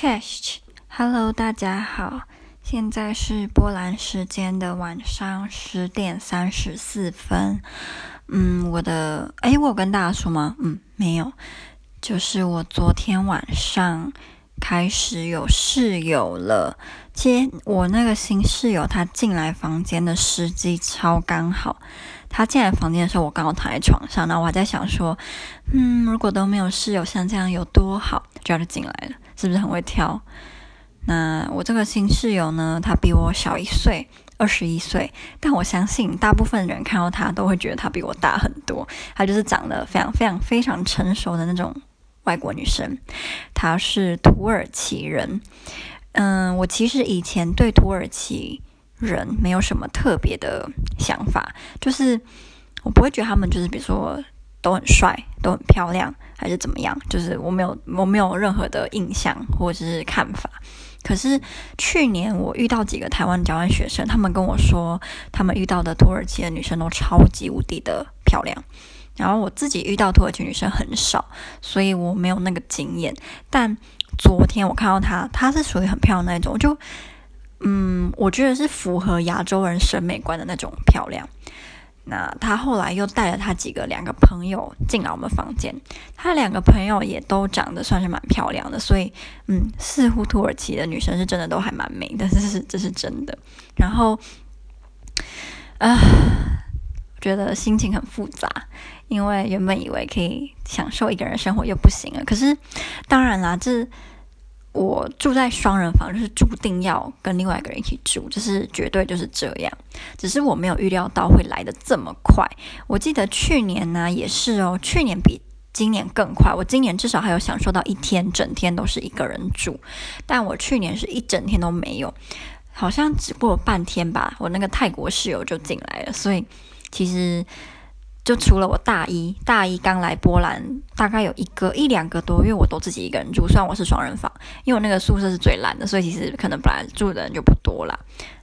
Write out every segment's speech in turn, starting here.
Cześć，Hello，大家好，现在是波兰时间的晚上十点三十四分。嗯，我的，诶，我有跟大家说吗？嗯，没有，就是我昨天晚上开始有室友了。接我那个新室友，他进来房间的时机超刚好。他进来房间的时候，我刚好躺在床上，然后我还在想说，嗯，如果都没有室友，像这样有多好，就要就进来了。是不是很会挑？那我这个新室友呢，他比我小一岁，二十一岁。但我相信大部分人看到他都会觉得他比我大很多。他就是长得非常非常非常成熟的那种外国女生。她是土耳其人。嗯，我其实以前对土耳其人没有什么特别的想法，就是我不会觉得他们就是比如说。都很帅，都很漂亮，还是怎么样？就是我没有，我没有任何的印象或者是看法。可是去年我遇到几个台湾交换学生，他们跟我说，他们遇到的土耳其的女生都超级无敌的漂亮。然后我自己遇到土耳其女生很少，所以我没有那个经验。但昨天我看到她，她是属于很漂亮的那种，就嗯，我觉得是符合亚洲人审美观的那种漂亮。那他后来又带了他几个两个朋友进来我们房间，他两个朋友也都长得算是蛮漂亮的，所以嗯，似乎土耳其的女生是真的都还蛮美的，这是这是真的。然后啊，我觉得心情很复杂，因为原本以为可以享受一个人生活又不行了，可是当然啦，这。我住在双人房，就是注定要跟另外一个人一起住，就是绝对就是这样。只是我没有预料到会来得这么快。我记得去年呢也是哦，去年比今年更快。我今年至少还有享受到一天整天都是一个人住，但我去年是一整天都没有，好像只过了半天吧。我那个泰国室友就进来了，所以其实。就除了我大一，大一刚来波兰，大概有一个一两个多月，我都自己一个人住。虽然我是双人房，因为我那个宿舍是最烂的，所以其实可能本来住的人就不多啦。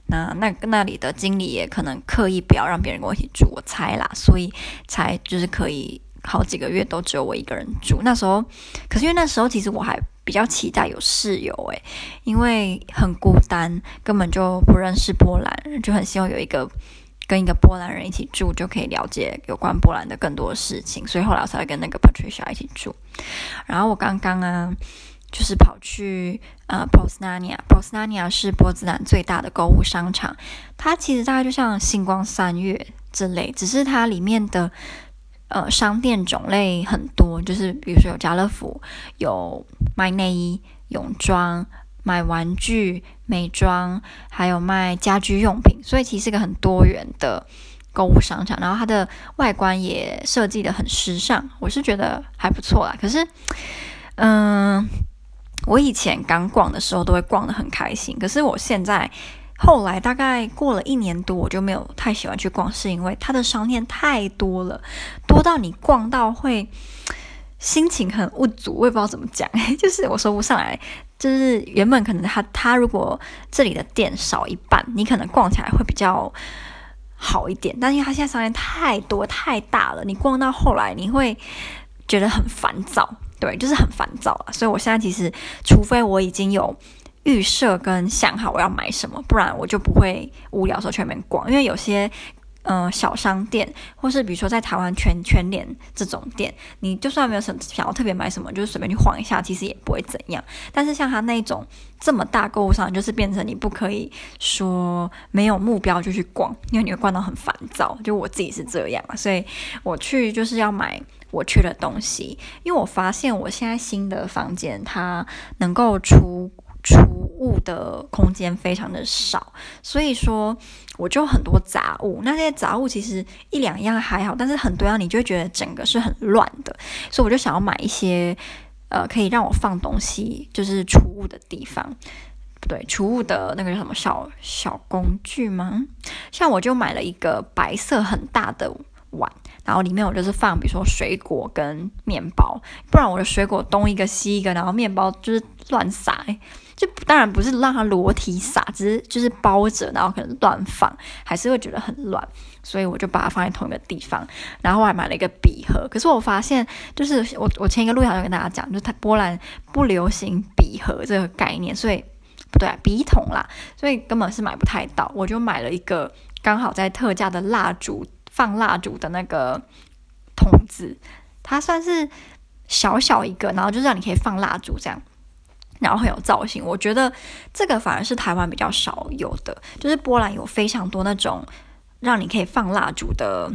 那那那里的经理也可能刻意不要让别人跟我一起住，我猜啦，所以才就是可以好几个月都只有我一个人住。那时候，可是因为那时候其实我还比较期待有室友诶，因为很孤单，根本就不认识波兰，就很希望有一个。跟一个波兰人一起住，就可以了解有关波兰的更多事情，所以后来我才会跟那个 Patricia 一起住。然后我刚刚啊，就是跑去呃 Posnania，Posnania 是波兹兰最大的购物商场，它其实大概就像星光三月之类，只是它里面的呃商店种类很多，就是比如说有家乐福，有卖内衣、泳装。买玩具、美妆，还有卖家居用品，所以其实是个很多元的购物商场。然后它的外观也设计得很时尚，我是觉得还不错啦。可是，嗯，我以前刚逛的时候都会逛得很开心，可是我现在后来大概过了一年多，我就没有太喜欢去逛，是因为它的商店太多了，多到你逛到会心情很无助，我也不知道怎么讲，就是我说不上来。就是原本可能他他如果这里的店少一半，你可能逛起来会比较好一点。但因为他现在商店太多太大了，你逛到后来你会觉得很烦躁，对，就是很烦躁啊。所以我现在其实，除非我已经有预设跟想好我要买什么，不然我就不会无聊的时候去外面逛，因为有些。嗯、小商店，或是比如说在台湾全全联这种店，你就算没有什么想要特别买什么，就是随便去晃一下，其实也不会怎样。但是像他那种这么大购物商，就是变成你不可以说没有目标就去逛，因为你会逛到很烦躁。就我自己是这样，所以我去就是要买我缺的东西，因为我发现我现在新的房间它能够出储物的空间非常的少，所以说。我就很多杂物，那些杂物其实一两样还好，但是很多样你就会觉得整个是很乱的，所以我就想要买一些呃可以让我放东西，就是储物的地方，对，储物的那个叫什么小小工具吗？像我就买了一个白色很大的碗，然后里面我就是放比如说水果跟面包，不然我的水果东一个西一个，然后面包就是乱撒。就当然不是让它裸体撒，只是就是包着，然后可能乱放，还是会觉得很乱，所以我就把它放在同一个地方。然后我还买了一个笔盒，可是我发现，就是我我前一个录像就跟大家讲，就是它波兰不流行笔笔盒这个概念，所以不对啊，笔筒啦，所以根本是买不太到。我就买了一个刚好在特价的蜡烛，放蜡烛的那个筒子，它算是小小一个，然后就让你可以放蜡烛这样。然后很有造型，我觉得这个反而是台湾比较少有的，就是波兰有非常多那种让你可以放蜡烛的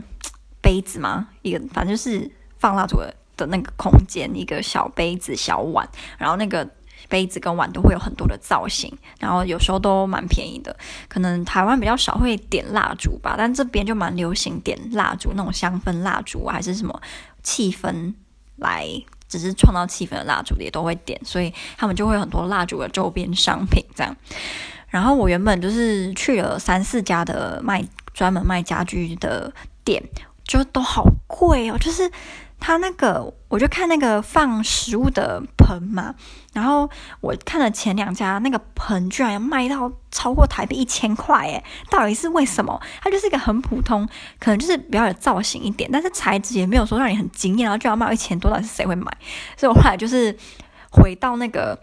杯子吗，一个反正就是放蜡烛的的那个空间，一个小杯子、小碗，然后那个杯子跟碗都会有很多的造型，然后有时候都蛮便宜的，可能台湾比较少会点蜡烛吧，但这边就蛮流行点蜡烛，那种香氛蜡烛还是什么气氛来。只是创造气氛的蜡烛也都会点，所以他们就会有很多蜡烛的周边商品这样。然后我原本就是去了三四家的卖专门卖家居的店，就都好贵哦，就是。他那个，我就看那个放食物的盆嘛，然后我看了前两家，那个盆居然要卖到超过台币一千块，诶，到底是为什么？它就是一个很普通，可能就是比较有造型一点，但是材质也没有说让你很惊艳，然后就要卖一千多，到底是谁会买？所以我后来就是回到那个，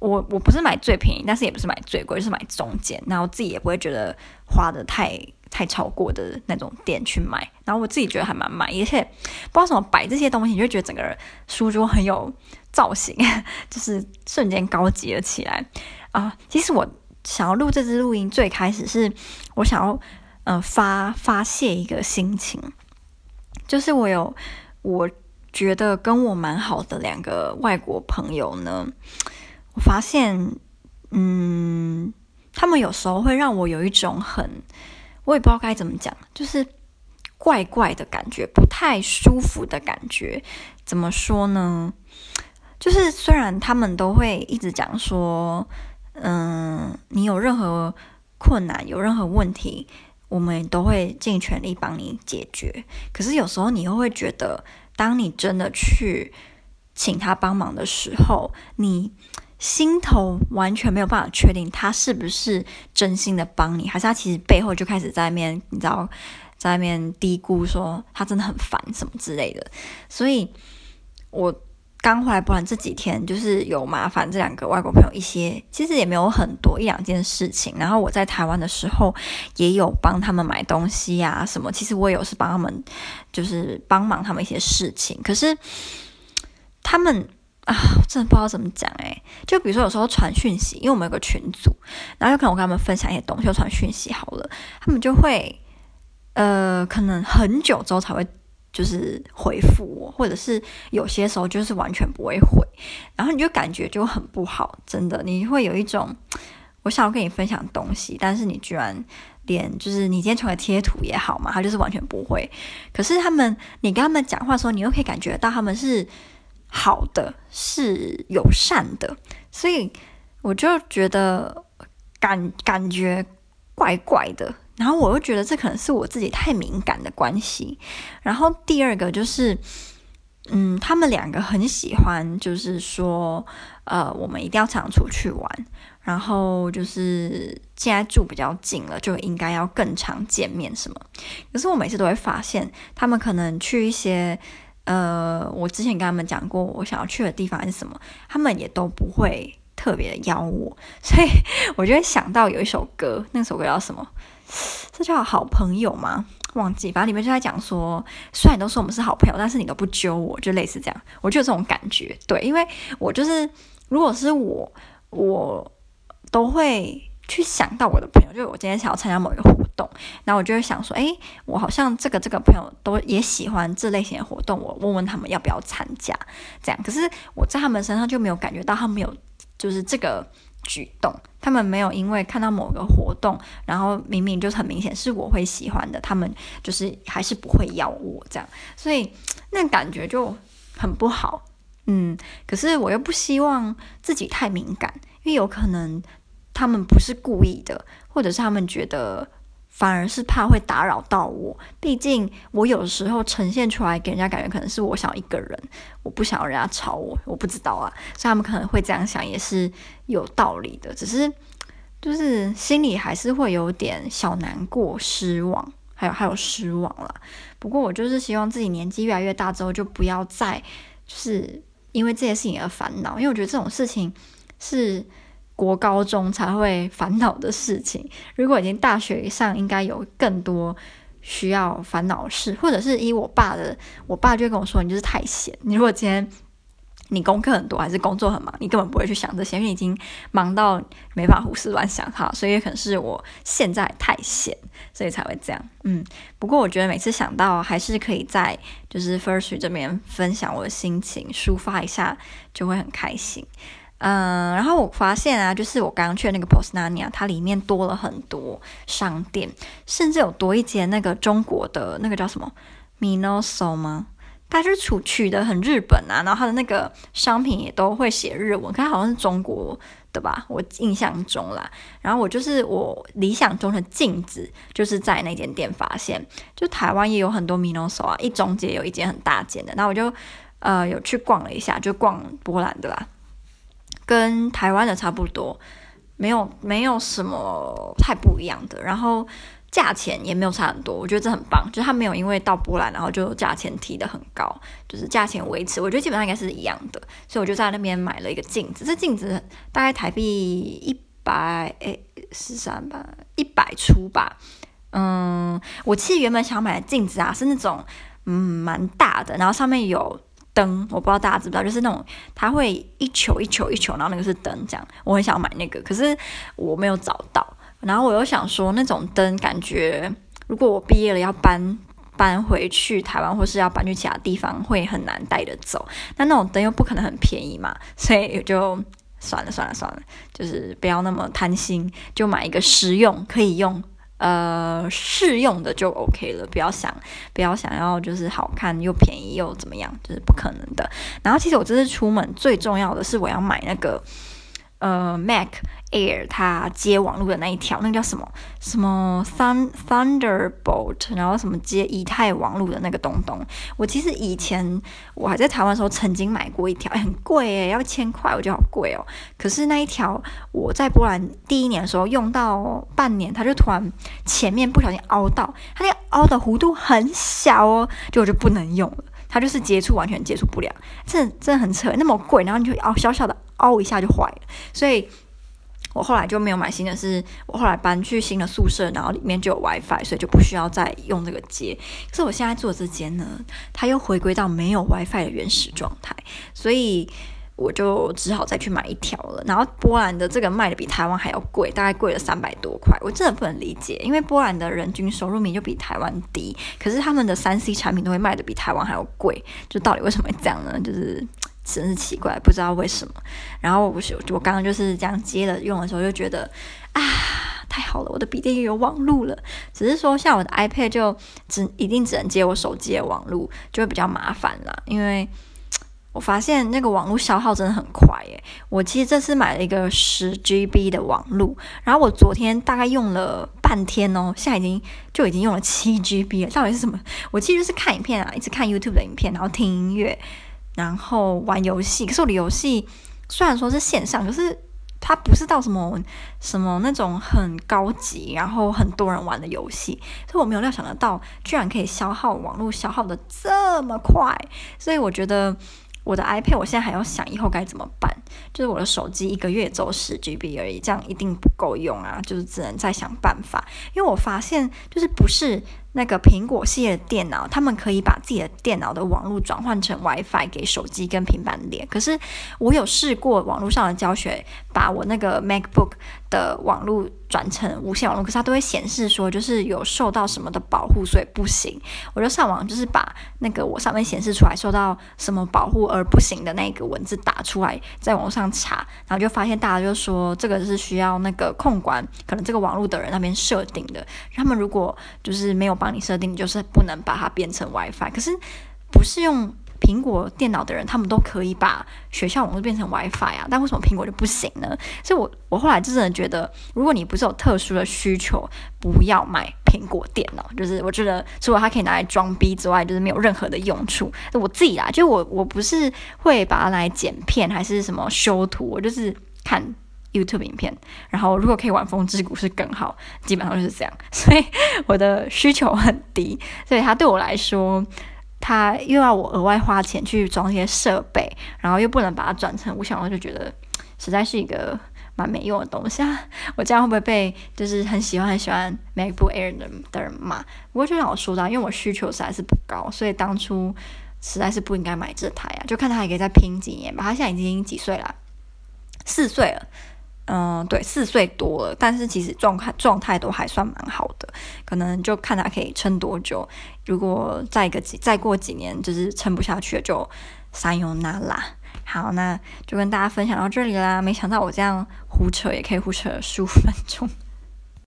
我我不是买最便宜，但是也不是买最贵，就是买中间，然后自己也不会觉得花得太。太超过的那种店去买，然后我自己觉得还蛮满意，而且不知道怎么摆这些东西，你就觉得整个书桌很有造型，就是瞬间高级了起来啊！其实我想要录这支录音，最开始是我想要嗯、发发泄一个心情，就是我有我觉得跟我蛮好的两个外国朋友呢，我发现嗯，他们有时候会让我有一种很。我也不知道该怎么讲，就是怪怪的感觉，不太舒服的感觉。怎么说呢？就是虽然他们都会一直讲说，嗯，你有任何困难、有任何问题，我们都会尽全力帮你解决。可是有时候你又会觉得，当你真的去请他帮忙的时候，你。心头完全没有办法确定他是不是真心的帮你，还是他其实背后就开始在面，你知道，在面嘀咕说他真的很烦什么之类的。所以，我刚回来不然这几天，就是有麻烦这两个外国朋友一些，其实也没有很多一两件事情。然后我在台湾的时候，也有帮他们买东西呀、什么。其实我也有是帮他们，就是帮忙他们一些事情。可是他们。啊，我真的不知道怎么讲哎。就比如说，有时候传讯息，因为我们有个群组，然后有可能我跟他们分享一些东西，我传讯息好了，他们就会呃，可能很久之后才会就是回复我，或者是有些时候就是完全不会回，然后你就感觉就很不好，真的，你会有一种我想要跟你分享东西，但是你居然连就是你今天传个贴图也好嘛，他就是完全不会。可是他们，你跟他们讲话的时候，你又可以感觉到他们是。好的，是友善的，所以我就觉得感感觉怪怪的，然后我又觉得这可能是我自己太敏感的关系。然后第二个就是，嗯，他们两个很喜欢，就是说，呃，我们一定要常出去玩，然后就是现在住比较近了，就应该要更常见面什么。可是我每次都会发现，他们可能去一些。呃，我之前跟他们讲过，我想要去的地方是什么，他们也都不会特别的邀我，所以我就会想到有一首歌，那首歌叫什么？这叫好朋友吗？忘记，反正里面就在讲说，虽然你都说我们是好朋友，但是你都不揪我，就类似这样，我就有这种感觉。对，因为我就是，如果是我，我都会。去想到我的朋友，就是我今天想要参加某一个活动，然后我就会想说，诶，我好像这个这个朋友都也喜欢这类型的活动，我问问他们要不要参加，这样。可是我在他们身上就没有感觉到他们有就是这个举动，他们没有因为看到某个活动，然后明明就是很明显是我会喜欢的，他们就是还是不会邀我这样，所以那感觉就很不好，嗯。可是我又不希望自己太敏感，因为有可能。他们不是故意的，或者是他们觉得反而是怕会打扰到我。毕竟我有时候呈现出来给人家感觉可能是我想一个人，我不想要人家吵我，我不知道啊。所以他们可能会这样想，也是有道理的。只是就是心里还是会有点小难过、失望，还有还有失望啦。不过我就是希望自己年纪越来越大之后，就不要再就是因为这些事情而烦恼，因为我觉得这种事情。是国高中才会烦恼的事情。如果已经大学以上，应该有更多需要烦恼的事，或者是以我爸的，我爸就跟我说：“你就是太闲。你如果今天。”你功课很多，还是工作很忙？你根本不会去想这些，因为已经忙到没法胡思乱想哈。所以也可能是我现在太闲，所以才会这样。嗯，不过我觉得每次想到，还是可以在就是 Firstory 这边分享我的心情，抒发一下，就会很开心。嗯，然后我发现啊，就是我刚刚去的那个 Posnania，它里面多了很多商店，甚至有多一间那个中国的那个叫什么 Minoso 吗？它是取取的很日本啊，然后它的那个商品也都会写日文，可它好像是中国的吧，我印象中啦。然后我就是我理想中的镜子，就是在那间店发现，就台湾也有很多 Minoso 啊，一中街有一间很大间的，那我就呃有去逛了一下，就逛波兰的啦，跟台湾的差不多，没有没有什么太不一样的，然后。价钱也没有差很多，我觉得这很棒，就是它没有因为到波兰然后就价钱提的很高，就是价钱维持，我觉得基本上应该是一样的，所以我就在那边买了一个镜子，这镜子大概台币一百诶十三吧，一百出吧，嗯，我其实原本想买的镜子啊是那种嗯蛮大的，然后上面有灯，我不知道大家知不知道，就是那种它会一球一球一球，然后那个是灯这样，我很想买那个，可是我没有找到。然后我又想说，那种灯感觉，如果我毕业了要搬搬回去台湾，或是要搬去其他地方，会很难带着走。那那种灯又不可能很便宜嘛，所以就算了算了算了，就是不要那么贪心，就买一个实用可以用，呃，适用的就 OK 了。不要想不要想要就是好看又便宜又怎么样，就是不可能的。然后其实我这次出门最重要的是我要买那个呃 Mac。Air 它接网络的那一条，那个叫什么什么 Thun Thunderbolt，然后什么接以太网络的那个东东。我其实以前我还在台湾的时候，曾经买过一条，很贵诶，要一千块，我觉得好贵哦。可是那一条我在波兰第一年的时候用到半年，它就突然前面不小心凹到，它那个凹的弧度很小哦，就我就不能用了，它就是接触完全接触不了，真真的很扯，那么贵，然后你就凹小小的凹一下就坏了，所以。我后来就没有买新的是，我后来搬去新的宿舍，然后里面就有 WiFi，所以就不需要再用这个接。可是我现在住的这间呢，它又回归到没有 WiFi 的原始状态，所以我就只好再去买一条了。然后波兰的这个卖的比台湾还要贵，大概贵了三百多块，我真的不能理解，因为波兰的人均收入明就比台湾低，可是他们的三 C 产品都会卖的比台湾还要贵，就到底为什么会这样呢？就是。真是奇怪，不知道。为什么。然后我是我刚刚就是这样接了用的时候，就觉得啊，太好了，我的笔电又有网路了。只是说，像我的 iPad 就只一定只能接我手机的网路，就会比较麻烦啦。因为我发现那个网络消耗真的很快耶。我其实这次买了一个十 GB 的网络，然后我昨天大概用了半天哦，现在已经就已经用了七 GB 了。到底是什么？我其实是看影片啊，一直看 YouTube 的影片，然后听音乐。然后玩游戏，可是我的游戏虽然说是线上，可是它不是到什么什么那种很高级，然后很多人玩的游戏，所以我没有料想得到，居然可以消耗网络消耗的这么快，所以我觉得。我的 iPad 我现在还要想以后该怎么办，就是我的手机一个月走十 GB 而已，这样一定不够用啊，就是只能再想办法。因为我发现，就是不是那个苹果系列的电脑，他们可以把自己的电脑的网络转换成 WiFi 给手机跟平板连。可是我有试过网络上的教学，把我那个 MacBook 的网络转成无线网络，可是它都会显示说就是有受到什么的保护，所以不行。我就上网就是把那个我上面显示出来受到什么保护而不行的那个文字打出来，在网上查，然后就发现大家就说这个是需要那个控管，可能这个网络的人那边设定的。他们如果就是没有帮你设定，就是不能把它变成 WiFi。可是不是用。苹果电脑的人，他们都可以把学校网络变成 WiFi 啊，但为什么苹果就不行呢？所以我我后来真的觉得，如果你不是有特殊的需求，不要买苹果电脑。就是我觉得，除了它可以拿来装逼之外，就是没有任何的用处。我自己啦，就我我不是会把它来剪片，还是什么修图，我就是看 YouTube 影片。然后如果可以玩风之谷是更好，基本上就是这样。所以我的需求很低，所以它对我来说。他又要我额外花钱去装一些设备，然后又不能把它转成无线，我就觉得实在是一个蛮没用的东西啊！我这样会不会被就是很喜欢很喜欢 MacBook Air 的的人骂？不过就像我说的，因为我需求实在是不高，所以当初实在是不应该买这台啊！就看他还可以再拼几年吧。他现在已经几岁了？四岁了。嗯，对，四岁多了，但是其实状态状态都还算蛮好的，可能就看他可以撑多久。如果再一个几再过几年就是撑不下去了，就三用那啦。好，那就跟大家分享到这里啦。没想到我这样胡扯也可以胡扯十五分钟。